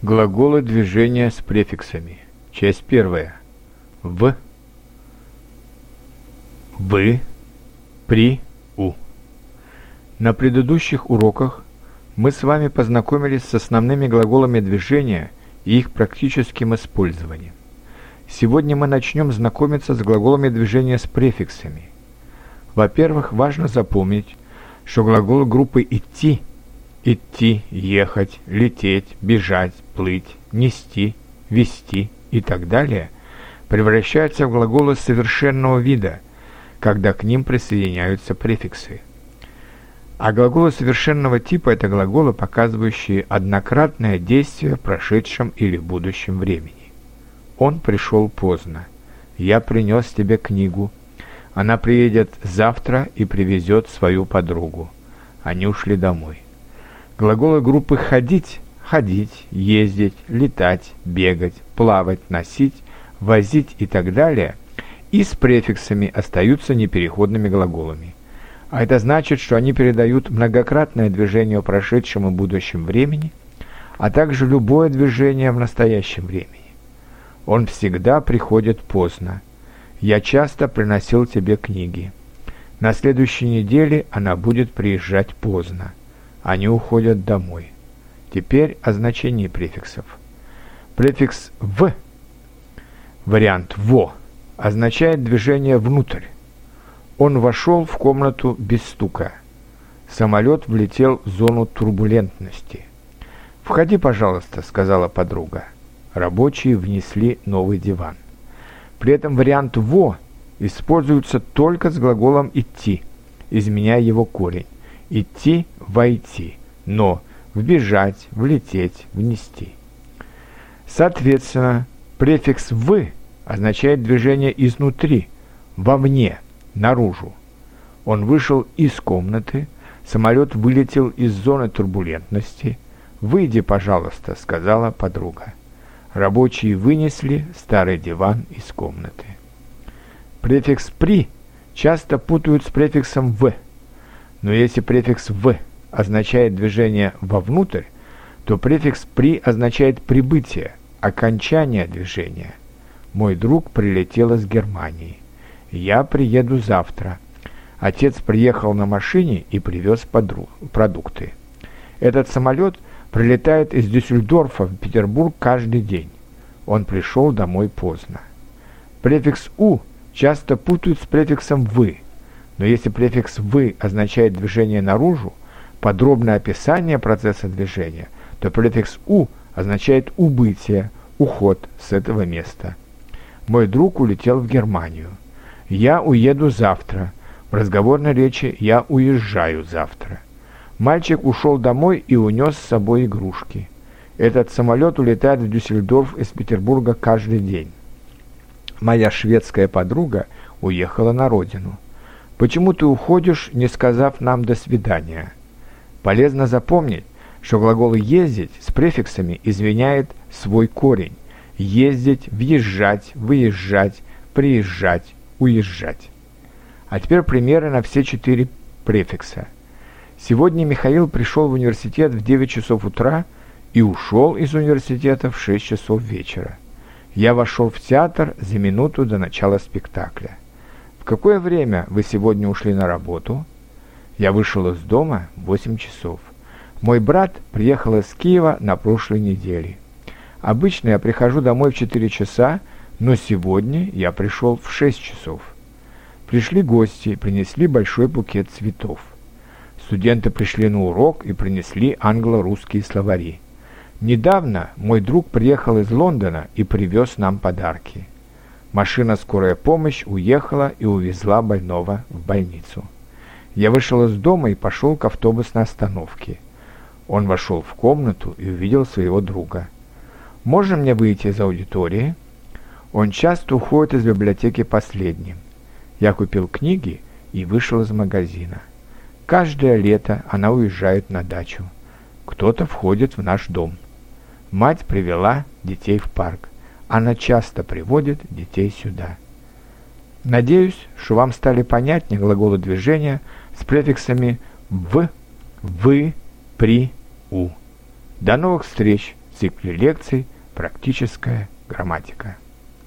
Глаголы движения с префиксами. Часть первая. В. Вы. При. У. На предыдущих уроках мы с вами познакомились с основными глаголами движения и их практическим использованием. Сегодня мы начнем знакомиться с глаголами движения с префиксами. Во-первых, важно запомнить, что глагол группы «идти» идти, ехать, лететь, бежать, плыть, нести, вести и так далее превращаются в глаголы совершенного вида, когда к ним присоединяются префиксы. А глаголы совершенного типа – это глаголы, показывающие однократное действие в прошедшем или будущем времени. Он пришел поздно. Я принес тебе книгу. Она приедет завтра и привезет свою подругу. Они ушли домой. Глаголы группы «ходить» – ходить, ездить, летать, бегать, плавать, носить, возить и так далее – и с префиксами остаются непереходными глаголами. А это значит, что они передают многократное движение в прошедшем и будущем времени, а также любое движение в настоящем времени. Он всегда приходит поздно. Я часто приносил тебе книги. На следующей неделе она будет приезжать поздно. Они уходят домой. Теперь о значении префиксов. Префикс «в» вариант «во» означает движение внутрь. Он вошел в комнату без стука. Самолет влетел в зону турбулентности. «Входи, пожалуйста», — сказала подруга. Рабочие внесли новый диван. При этом вариант «во» используется только с глаголом «идти», изменяя его корень идти, войти, но вбежать, влететь, внести. Соответственно, префикс «вы» означает движение изнутри, вовне, наружу. Он вышел из комнаты, самолет вылетел из зоны турбулентности. «Выйди, пожалуйста», — сказала подруга. Рабочие вынесли старый диван из комнаты. Префикс «при» часто путают с префиксом «в». Но если префикс «в» означает движение вовнутрь, то префикс «при» означает прибытие, окончание движения. Мой друг прилетел из Германии. Я приеду завтра. Отец приехал на машине и привез продукты. Этот самолет прилетает из Дюссельдорфа в Петербург каждый день. Он пришел домой поздно. Префикс «у» часто путают с префиксом «вы», но если префикс «вы» означает движение наружу, подробное описание процесса движения, то префикс «у» означает убытие, уход с этого места. Мой друг улетел в Германию. Я уеду завтра. В разговорной речи «я уезжаю завтра». Мальчик ушел домой и унес с собой игрушки. Этот самолет улетает в Дюссельдорф из Петербурга каждый день. Моя шведская подруга уехала на родину. Почему ты уходишь, не сказав нам «до свидания»? Полезно запомнить, что глагол «ездить» с префиксами извиняет свой корень. Ездить, въезжать, выезжать, приезжать, уезжать. А теперь примеры на все четыре префикса. Сегодня Михаил пришел в университет в 9 часов утра и ушел из университета в 6 часов вечера. Я вошел в театр за минуту до начала спектакля какое время вы сегодня ушли на работу?» Я вышел из дома в 8 часов. Мой брат приехал из Киева на прошлой неделе. Обычно я прихожу домой в 4 часа, но сегодня я пришел в 6 часов. Пришли гости, принесли большой букет цветов. Студенты пришли на урок и принесли англо-русские словари. Недавно мой друг приехал из Лондона и привез нам подарки. Машина «Скорая помощь» уехала и увезла больного в больницу. Я вышел из дома и пошел к автобусной остановке. Он вошел в комнату и увидел своего друга. «Можно мне выйти из аудитории?» Он часто уходит из библиотеки последним. Я купил книги и вышел из магазина. Каждое лето она уезжает на дачу. Кто-то входит в наш дом. Мать привела детей в парк. Она часто приводит детей сюда. Надеюсь, что вам стали понятнее глаголы движения с префиксами «в», «вы», «при», «у». До новых встреч! цикле лекций «Практическая грамматика».